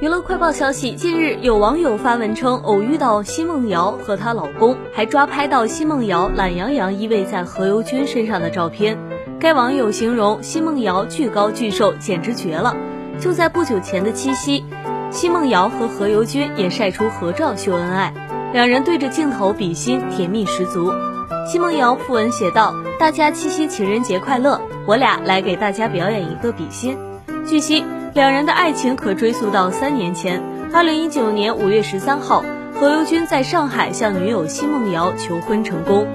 娱乐快报消息，近日有网友发文称偶遇到奚梦瑶和她老公，还抓拍到奚梦瑶懒洋洋依偎在何猷君身上的照片。该网友形容奚梦瑶巨高巨瘦，简直绝了。就在不久前的七夕，奚梦瑶和何猷君也晒出合照秀恩爱，两人对着镜头比心，甜蜜十足。奚梦瑶附文写道：“大家七夕情人节快乐，我俩来给大家表演一个比心。”据悉。两人的爱情可追溯到三年前，二零一九年五月十三号，何猷君在上海向女友奚梦瑶求婚成功。